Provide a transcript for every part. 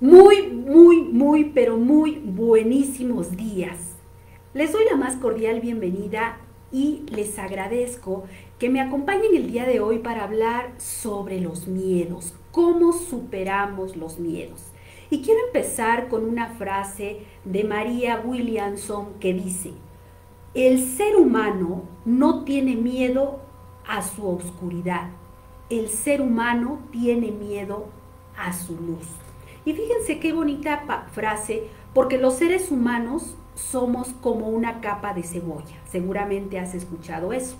Muy, muy, muy, pero muy buenísimos días. Les doy la más cordial bienvenida y les agradezco que me acompañen el día de hoy para hablar sobre los miedos, cómo superamos los miedos. Y quiero empezar con una frase de María Williamson que dice, el ser humano no tiene miedo a su oscuridad, el ser humano tiene miedo a su luz. Y fíjense qué bonita frase, porque los seres humanos somos como una capa de cebolla. Seguramente has escuchado eso.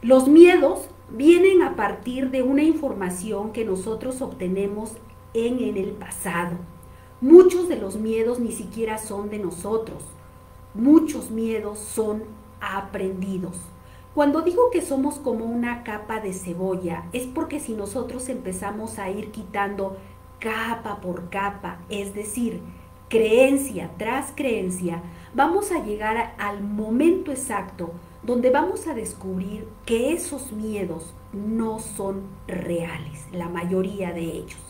Los miedos vienen a partir de una información que nosotros obtenemos en, el pasado. Muchos de los miedos ni siquiera son de nosotros. Muchos miedos son aprendidos. Cuando digo que somos como una capa de cebolla, es porque si nosotros empezamos a ir quitando capa por capa, es decir, creencia tras creencia, vamos a llegar al momento exacto donde vamos a descubrir que esos miedos no son reales, la mayoría de ellos.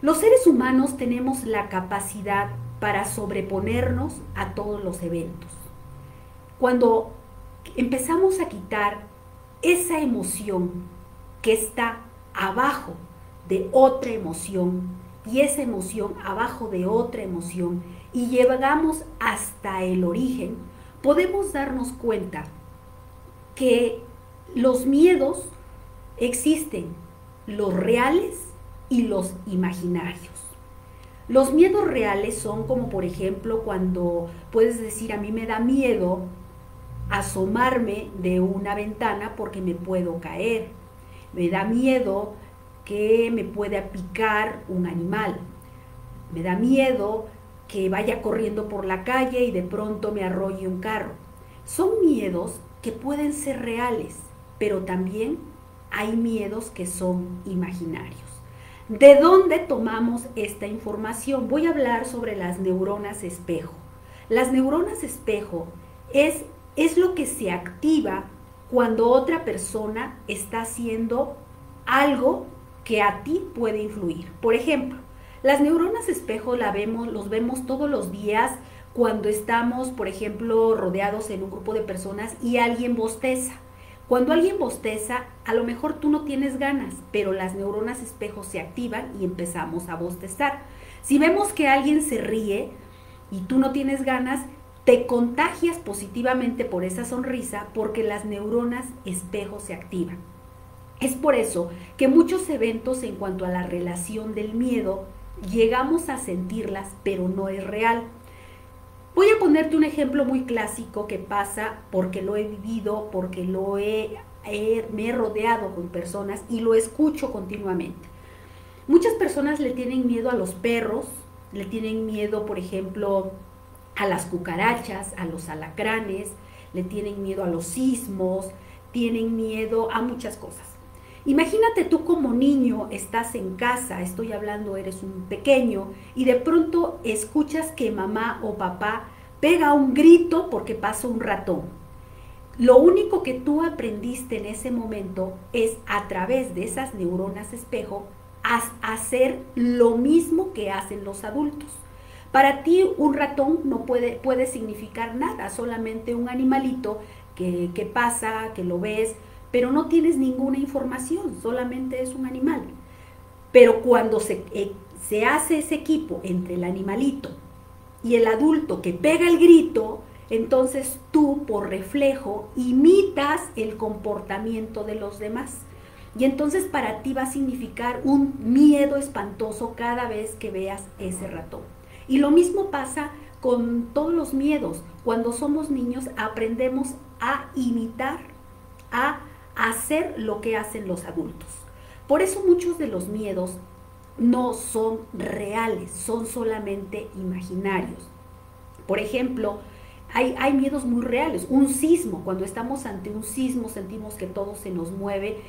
Los seres humanos tenemos la capacidad para sobreponernos a todos los eventos. Cuando empezamos a quitar esa emoción que está abajo de otra emoción y esa emoción abajo de otra emoción y llegamos hasta el origen, podemos darnos cuenta que los miedos existen, los reales y los imaginarios. Los miedos reales son como por ejemplo cuando puedes decir a mí me da miedo asomarme de una ventana porque me puedo caer. Me da miedo que me pueda picar un animal. Me da miedo que vaya corriendo por la calle y de pronto me arrolle un carro. Son miedos que pueden ser reales, pero también hay miedos que son imaginarios. ¿De dónde tomamos esta información? Voy a hablar sobre las neuronas espejo. Las neuronas espejo es, es lo que se activa cuando otra persona está haciendo algo que a ti puede influir. Por ejemplo, las neuronas espejo la vemos, los vemos todos los días cuando estamos, por ejemplo, rodeados en un grupo de personas y alguien bosteza. Cuando alguien bosteza, a lo mejor tú no tienes ganas, pero las neuronas espejo se activan y empezamos a bostezar. Si vemos que alguien se ríe y tú no tienes ganas, te contagias positivamente por esa sonrisa porque las neuronas espejo se activan. Es por eso que muchos eventos en cuanto a la relación del miedo llegamos a sentirlas, pero no es real. Voy a ponerte un ejemplo muy clásico que pasa porque lo he vivido, porque lo he, me he rodeado con personas y lo escucho continuamente. Muchas personas le tienen miedo a los perros, le tienen miedo, por ejemplo, a las cucarachas, a los alacranes, le tienen miedo a los sismos, tienen miedo a muchas cosas. Imagínate tú como niño estás en casa, estoy hablando, eres un pequeño, y de pronto escuchas que mamá o papá pega un grito porque pasa un ratón. Lo único que tú aprendiste en ese momento es a través de esas neuronas espejo hacer lo mismo que hacen los adultos. Para ti un ratón no puede, puede significar nada, solamente un animalito que pasa, que lo ves, pero no tienes ninguna información, solamente es un animal. Pero cuando se, eh, se hace ese equipo entre el animalito y el adulto que pega el grito, entonces tú por reflejo imitas el comportamiento de los demás. Y entonces para ti va a significar un miedo espantoso cada vez que veas ese ratón. Y lo mismo pasa con todos los miedos. Cuando somos niños aprendemos a imitar, a hacer lo que hacen los adultos. Por eso muchos de los miedos no son reales, son solamente imaginarios. Por ejemplo, hay, hay, miedos muy reales. Un sismo, cuando estamos ante un sismo sentimos que todo se nos mueve.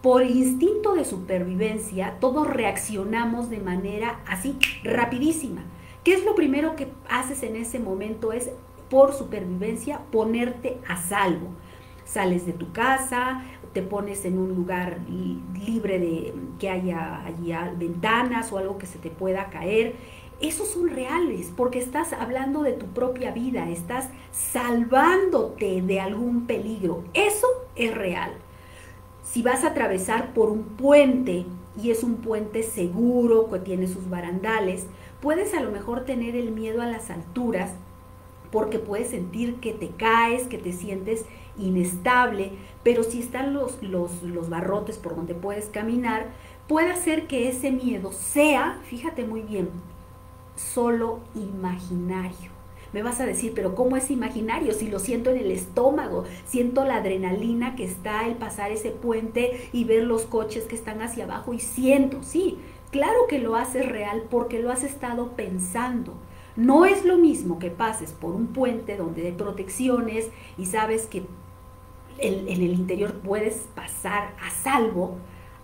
Por instinto de supervivencia, todos reaccionamos de manera así, rapidísima. ¿Qué es lo primero que haces en ese momento? Es, por supervivencia, ponerte a salvo sales de tu casa, te pones en un lugar libre de que haya ventanas o algo que se te pueda caer. Esos son reales porque estás hablando de tu propia vida, estás salvándote de algún peligro. Eso es real. Si vas a atravesar por un puente y es un puente seguro que tiene sus barandales, puedes a lo mejor tener el miedo a las alturas porque puedes sentir que te caes, que te sientes inestable, pero si están los, los, los barrotes por donde puedes caminar, puede hacer que ese miedo sea, fíjate muy bien, solo imaginario. Me vas a decir, pero ¿cómo es imaginario? Si lo siento en el estómago, siento la adrenalina que está el pasar ese puente y ver los coches que están hacia abajo y siento, sí, claro que lo haces real porque lo has estado pensando. No es lo mismo que pases por un puente donde hay protecciones y sabes que en, el interior puedes pasar a salvo,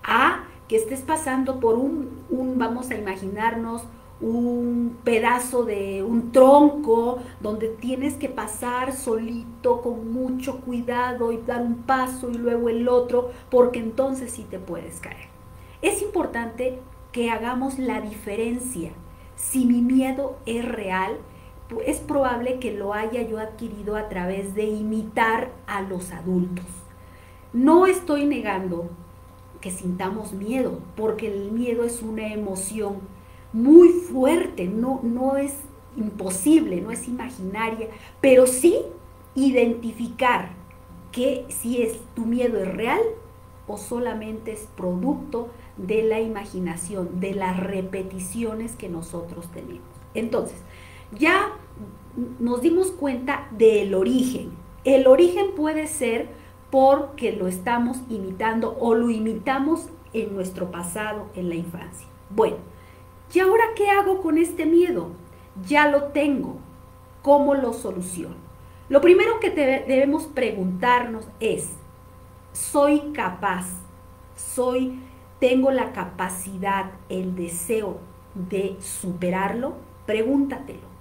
a que estés pasando por un, un, vamos a imaginarnos, un pedazo de un tronco donde tienes que pasar solito con mucho cuidado y dar un paso y luego el otro, porque entonces sí te puedes caer. Es importante que hagamos la diferencia. Si mi miedo es real, es probable que lo haya yo adquirido a través de imitar a los adultos. No estoy negando que sintamos miedo, porque el miedo es una emoción muy fuerte, no, no es imposible, no es imaginaria, pero sí identificar que si es tu miedo es real o solamente es producto de la imaginación, de las repeticiones que nosotros tenemos. Entonces, ya nos dimos cuenta del origen. El origen puede ser porque lo estamos imitando o lo imitamos en nuestro pasado, en la infancia. Bueno, ¿y ahora qué hago con este miedo? Ya lo tengo. ¿Cómo lo soluciono? Lo primero que debemos preguntarnos es, ¿soy capaz? ¿Soy, tengo la capacidad, el deseo de superarlo? Pregúntatelo.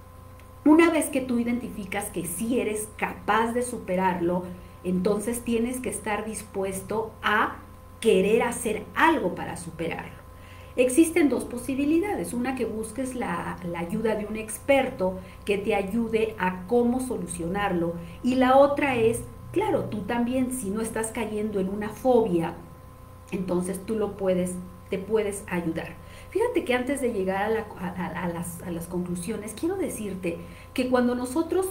Una vez que tú identificas que sí eres capaz de superarlo, entonces tienes que estar dispuesto a querer hacer algo para superarlo. Existen dos posibilidades. Una que busques la, ayuda de un experto que te ayude a cómo solucionarlo. Y la otra es, claro, tú también, si no estás cayendo en una fobia, entonces tú lo puedes, te puedes ayudar. Fíjate que antes de llegar a, las, conclusiones, quiero decirte que cuando nosotros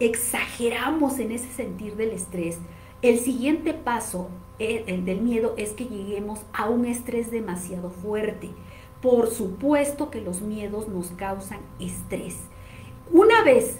exageramos en ese sentir del estrés, el siguiente paso eh, el del miedo es que lleguemos a un estrés demasiado fuerte. Por supuesto que los miedos nos causan estrés. Una vez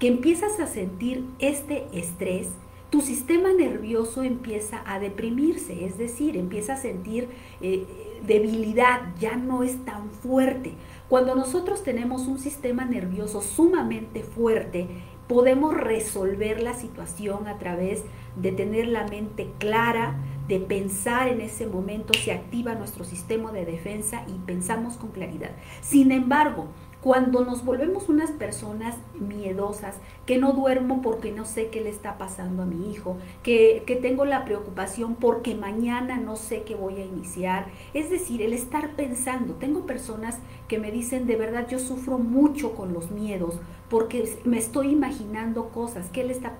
que empiezas a sentir este estrés, tu sistema nervioso empieza a deprimirse, es decir, empieza a sentir eh, debilidad, ya no es tan fuerte. Cuando nosotros tenemos un sistema nervioso sumamente fuerte, podemos resolver la situación a través de tener la mente clara, de pensar en ese momento, se activa nuestro sistema de defensa y pensamos con claridad. Sin embargo, cuando nos volvemos unas personas miedosas, que no duermo porque no sé qué le está pasando a mi hijo, que, tengo la preocupación porque mañana no sé qué voy a iniciar. Es decir, el estar pensando. Tengo personas que me dicen, de verdad, yo sufro mucho con los miedos porque me estoy imaginando cosas, qué le está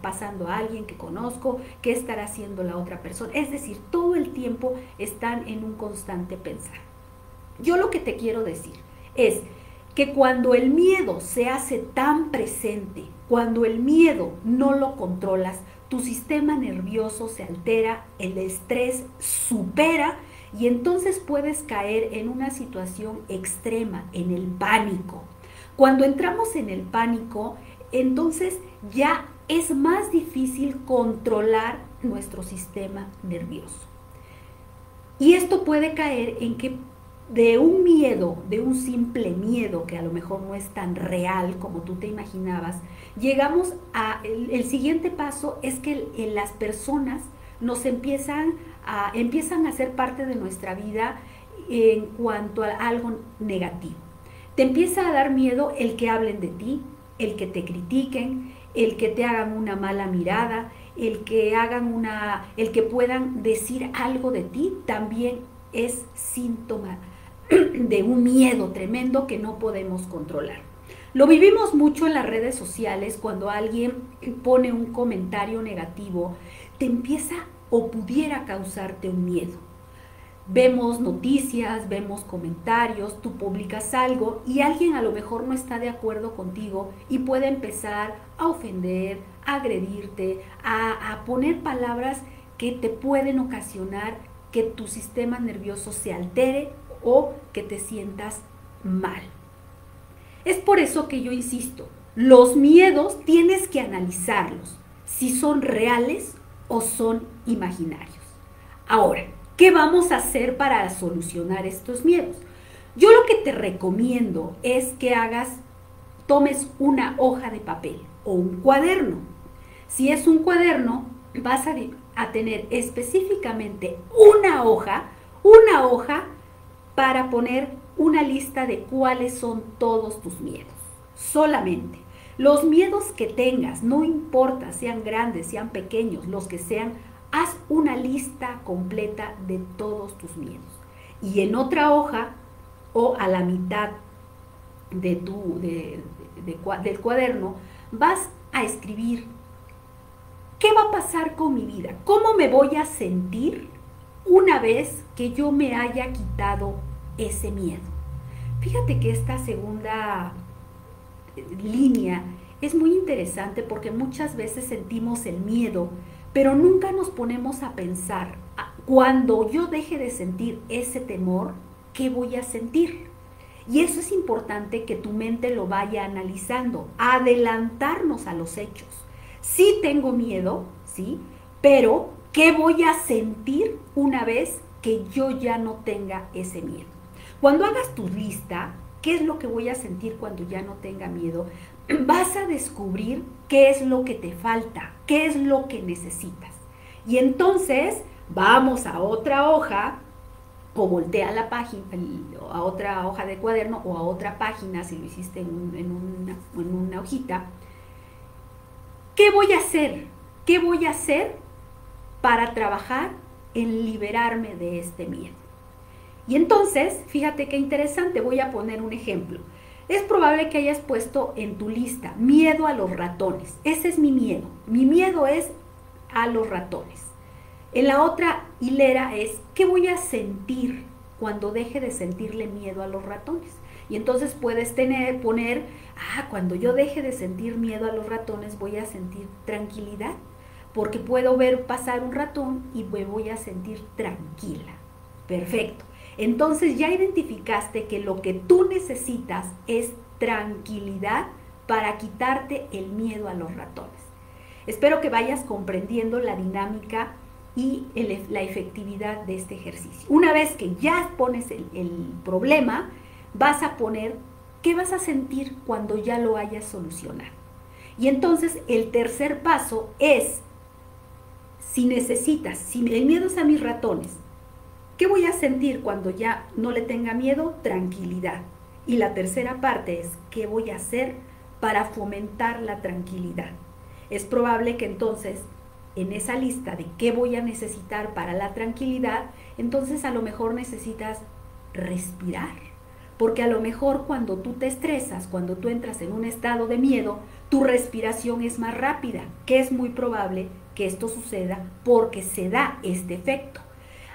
pasando a alguien que conozco, qué estará haciendo la otra persona. Es decir, todo el tiempo están en un constante pensar. Yo lo que te quiero decir es, que cuando el miedo se hace tan presente, cuando el miedo no lo controlas, tu sistema nervioso se altera, el estrés supera y entonces puedes caer en una situación extrema, en el pánico. Cuando entramos en el pánico, entonces ya es más difícil controlar nuestro sistema nervioso. Y esto puede caer en que de un miedo, de un simple miedo que a lo mejor no es tan real como tú te imaginabas, llegamos a el, siguiente paso es que las personas nos empiezan a empiezan a ser parte de nuestra vida en cuanto a algo negativo. Te empieza a dar miedo el que hablen de ti, el que te critiquen, el que te hagan una mala mirada, el que hagan una, el que puedan decir algo de ti, también es síntoma de un miedo tremendo que no podemos controlar. Lo vivimos mucho en las redes sociales cuando alguien pone un comentario negativo, te empieza o pudiera causarte un miedo. Vemos noticias, vemos comentarios, tú publicas algo y alguien a lo mejor no está de acuerdo contigo y puede empezar a ofender, a agredirte, a, a poner palabras que te pueden ocasionar que tu sistema nervioso se altere o que te sientas mal. Es por eso que yo insisto, los miedos tienes que analizarlos, si son reales o son imaginarios. Ahora, ¿qué vamos a hacer para solucionar estos miedos? Yo lo que te recomiendo es que hagas, tomes una hoja de papel o un cuaderno. Si es un cuaderno, vas a, a tener específicamente una hoja, una hoja para poner una lista de cuáles son todos tus miedos. Solamente. Los miedos que tengas, no importa, sean grandes, sean pequeños, los que sean, haz una lista completa de todos tus miedos. Y en otra hoja o a la mitad de tu, del cuaderno vas a escribir qué va a pasar con mi vida, cómo me voy a sentir una vez que yo me haya quitado ese miedo. Fíjate que esta segunda línea es muy interesante porque muchas veces sentimos el miedo, pero nunca nos ponemos a pensar, ah, cuando yo deje de sentir ese temor, ¿qué voy a sentir? Y eso es importante que tu mente lo vaya analizando, adelantarnos a los hechos. Sí tengo miedo, ¿sí? Pero, ¿qué voy a sentir una vez que yo ya no tenga ese miedo? Cuando hagas tu lista, ¿qué es lo que voy a sentir cuando ya no tenga miedo? Vas a descubrir qué es lo que te falta, qué es lo que necesitas. Y entonces vamos a otra hoja o voltea la página, a otra hoja de cuaderno o a otra página si lo hiciste en, en una hojita. ¿Qué voy a hacer? ¿Qué voy a hacer para trabajar en liberarme de este miedo? Y entonces, fíjate qué interesante, voy a poner un ejemplo. Es probable que hayas puesto en tu lista miedo a los ratones. Ese es mi miedo. Mi miedo es a los ratones. En la otra hilera es qué voy a sentir cuando deje de sentirle miedo a los ratones. Y entonces puedes poner, ah, cuando yo deje de sentir miedo a los ratones voy a sentir tranquilidad, porque puedo ver pasar un ratón y me voy a sentir tranquila. Perfecto. Entonces ya identificaste que lo que tú necesitas es tranquilidad para quitarte el miedo a los ratones. Espero que vayas comprendiendo la dinámica y la efectividad de este ejercicio. Una vez que ya pones el, el problema, vas a poner qué vas a sentir cuando ya lo hayas solucionado. Y entonces el tercer paso es, si necesitas, si el miedo es a mis ratones, ¿Qué voy a sentir cuando ya no le tenga miedo? Tranquilidad. Y la tercera parte es, ¿qué voy a hacer para fomentar la tranquilidad? Es probable que entonces, en esa lista de qué voy a necesitar para la tranquilidad, entonces a lo mejor necesitas respirar. Porque a lo mejor cuando tú te estresas, cuando tú entras en un estado de miedo, tu respiración es más rápida, que es muy probable que esto suceda porque se da este efecto.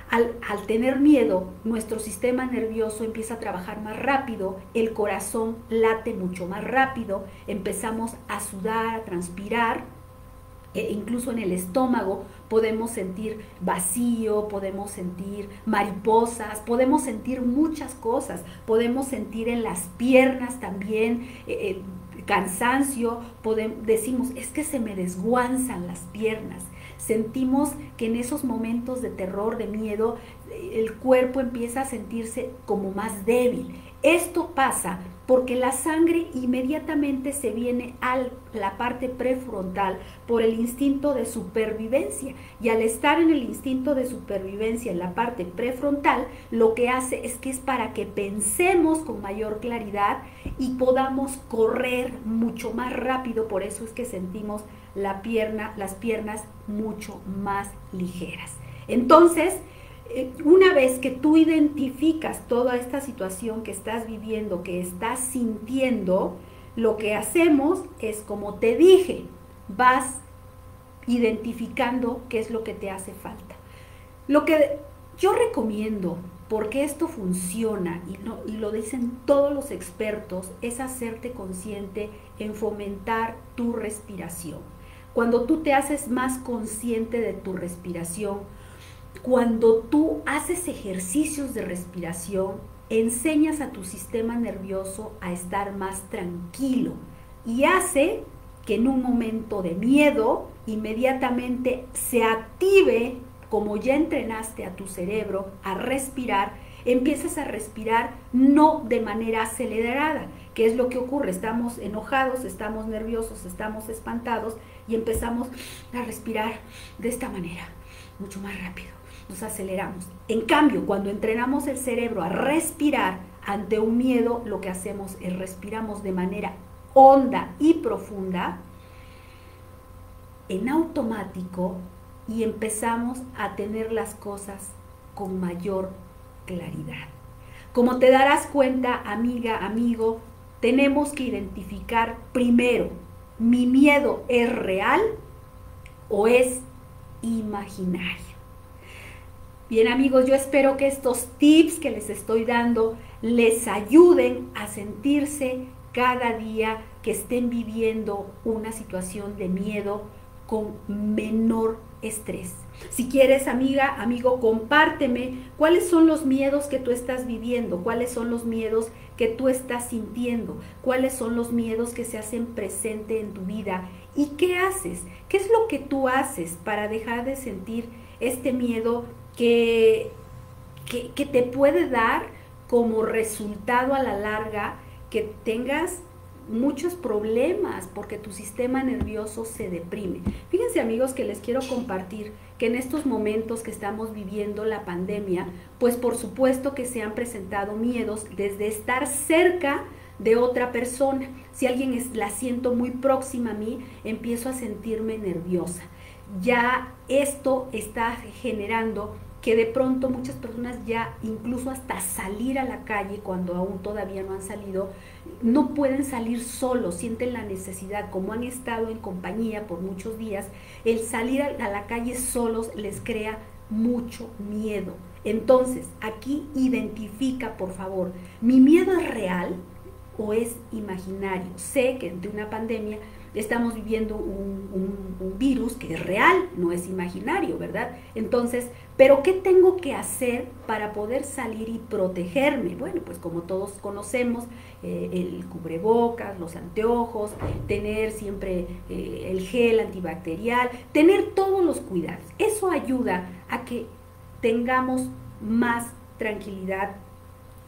Al, tener miedo, nuestro sistema nervioso empieza a trabajar más rápido, el corazón late mucho más rápido, empezamos a sudar, a transpirar, e incluso en el estómago podemos sentir vacío, podemos sentir mariposas, podemos sentir muchas cosas, podemos sentir en las piernas también eh, eh, cansancio, podemos, decimos, es que se me desguanzan las piernas sentimos que en esos momentos de terror, de miedo, el cuerpo empieza a sentirse como más débil. Esto pasa porque la sangre inmediatamente se viene a la parte prefrontal por el instinto de supervivencia. Y al estar en el instinto de supervivencia en la parte prefrontal, lo que hace es que es para que pensemos con mayor claridad y podamos correr mucho más rápido. Por eso es que sentimos la pierna, las piernas mucho más ligeras. Entonces, eh, una vez que tú identificas toda esta situación que estás viviendo, que estás sintiendo, lo que hacemos es, como te dije, vas identificando qué es lo que te hace falta. Lo que yo recomiendo, porque esto funciona y lo, y lo dicen todos los expertos, es hacerte consciente en fomentar tu respiración. Cuando tú te haces más consciente de tu respiración, cuando tú haces ejercicios de respiración, enseñas a tu sistema nervioso a estar más tranquilo y hace que en un momento de miedo inmediatamente se active, como ya entrenaste a tu cerebro a respirar, empiezas a respirar no de manera acelerada, que es lo que ocurre, estamos enojados, estamos nerviosos, estamos espantados y empezamos a respirar de esta manera, mucho más rápido nos aceleramos. En cambio, cuando entrenamos el cerebro a respirar ante un miedo, lo que hacemos es respiramos de manera honda y profunda, en automático, y empezamos a tener las cosas con mayor claridad. Como te darás cuenta, amiga, amigo, tenemos que identificar primero, ¿mi miedo es real o es imaginario? Bien amigos, yo espero que estos tips que les estoy dando les ayuden a sentirse cada día que estén viviendo una situación de miedo con menor estrés. Si quieres, amiga, amigo, compárteme cuáles son los miedos que tú estás viviendo, cuáles son los miedos que tú estás sintiendo, cuáles son los miedos que se hacen presente en tu vida y qué haces, qué es lo que tú haces para dejar de sentir este miedo que, que, te puede dar como resultado a la larga que tengas muchos problemas porque tu sistema nervioso se deprime. Fíjense amigos que les quiero compartir que en estos momentos que estamos viviendo la pandemia, pues por supuesto que se han presentado miedos desde estar cerca de otra persona. Si alguien es, la siento muy próxima a mí, empiezo a sentirme nerviosa. Ya esto está generando que de pronto muchas personas ya incluso hasta salir a la calle cuando aún todavía no han salido, no pueden salir solos, sienten la necesidad, como han estado en compañía por muchos días, el salir a la calle solos les crea mucho miedo. Entonces, aquí identifica, por favor, ¿mi miedo es real o es imaginario? Sé que ante una pandemia estamos viviendo un, virus que es real, no es imaginario, ¿verdad? Entonces, ¿pero qué tengo que hacer para poder salir y protegerme? Bueno, pues como todos conocemos, eh, el cubrebocas, los anteojos, tener siempre eh, el gel antibacterial, tener todos los cuidados. Eso ayuda a que tengamos más tranquilidad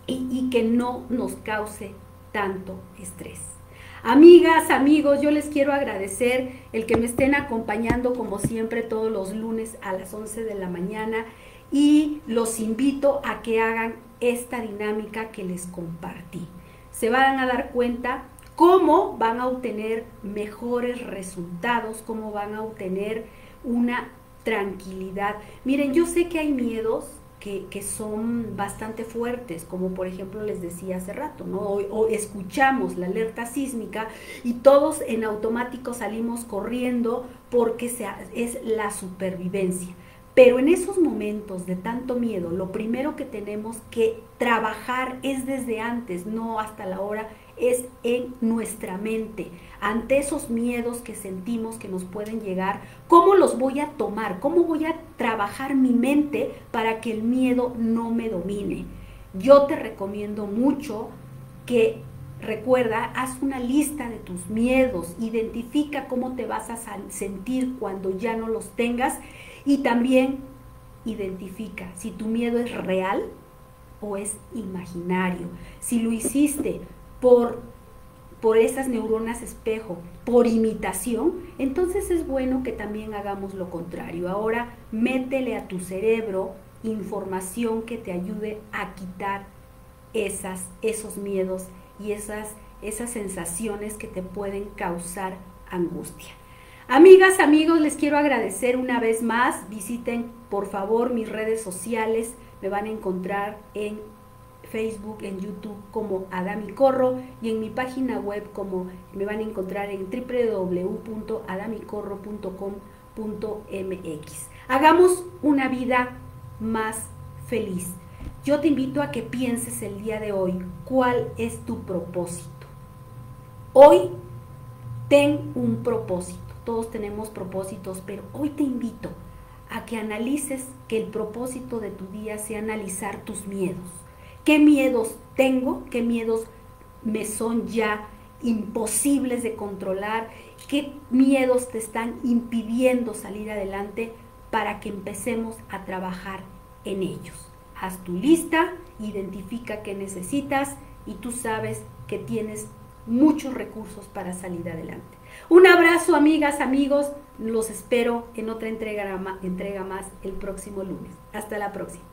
y que no nos cause tanto estrés. Amigas, amigos, yo les quiero agradecer el que me estén acompañando como siempre todos los lunes a las 11 de la mañana y los invito a que hagan esta dinámica que les compartí. Se van a dar cuenta cómo van a obtener mejores resultados, cómo van a obtener una tranquilidad. Miren, yo sé que hay miedos que, son bastante fuertes, como por ejemplo les decía hace rato, ¿no? O, escuchamos la alerta sísmica y todos en automático salimos corriendo porque es la supervivencia. Pero en esos momentos de tanto miedo, lo primero que tenemos que trabajar es desde antes, no hasta la hora, es en nuestra mente. Ante esos miedos que sentimos que nos pueden llegar, ¿cómo los voy a tomar? ¿Cómo voy a trabajar mi mente para que el miedo no me domine? Yo te recomiendo mucho que recuerda, haz una lista de tus miedos, identifica cómo te vas a sentir cuando ya no los tengas y también identifica si tu miedo es real o es imaginario. Si lo hiciste por, por esas neuronas espejo, por imitación, entonces es bueno que también hagamos lo contrario. Ahora métele a tu cerebro información que te ayude a quitar esas, esos miedos y esas, esas sensaciones que te pueden causar angustia. Amigas, amigos, les quiero agradecer una vez más. Visiten por favor mis redes sociales. Me van a encontrar en Facebook, en YouTube como Adami Corro y en mi página web como me van a encontrar en www.adamicorro.com.mx. Hagamos una vida más feliz. Yo te invito a que pienses el día de hoy cuál es tu propósito. Hoy ten un propósito. Todos tenemos propósitos, pero hoy te invito a que analices que el propósito de tu día sea analizar tus miedos. ¿Qué miedos tengo? ¿Qué miedos me son ya imposibles de controlar? ¿Qué miedos te están impidiendo salir adelante para que empecemos a trabajar en ellos? haz tu lista, identifica qué necesitas y tú sabes que tienes muchos recursos para salir adelante. Un abrazo, amigas, amigos. Los espero en otra entrega, entrega más el próximo lunes. Hasta la próxima.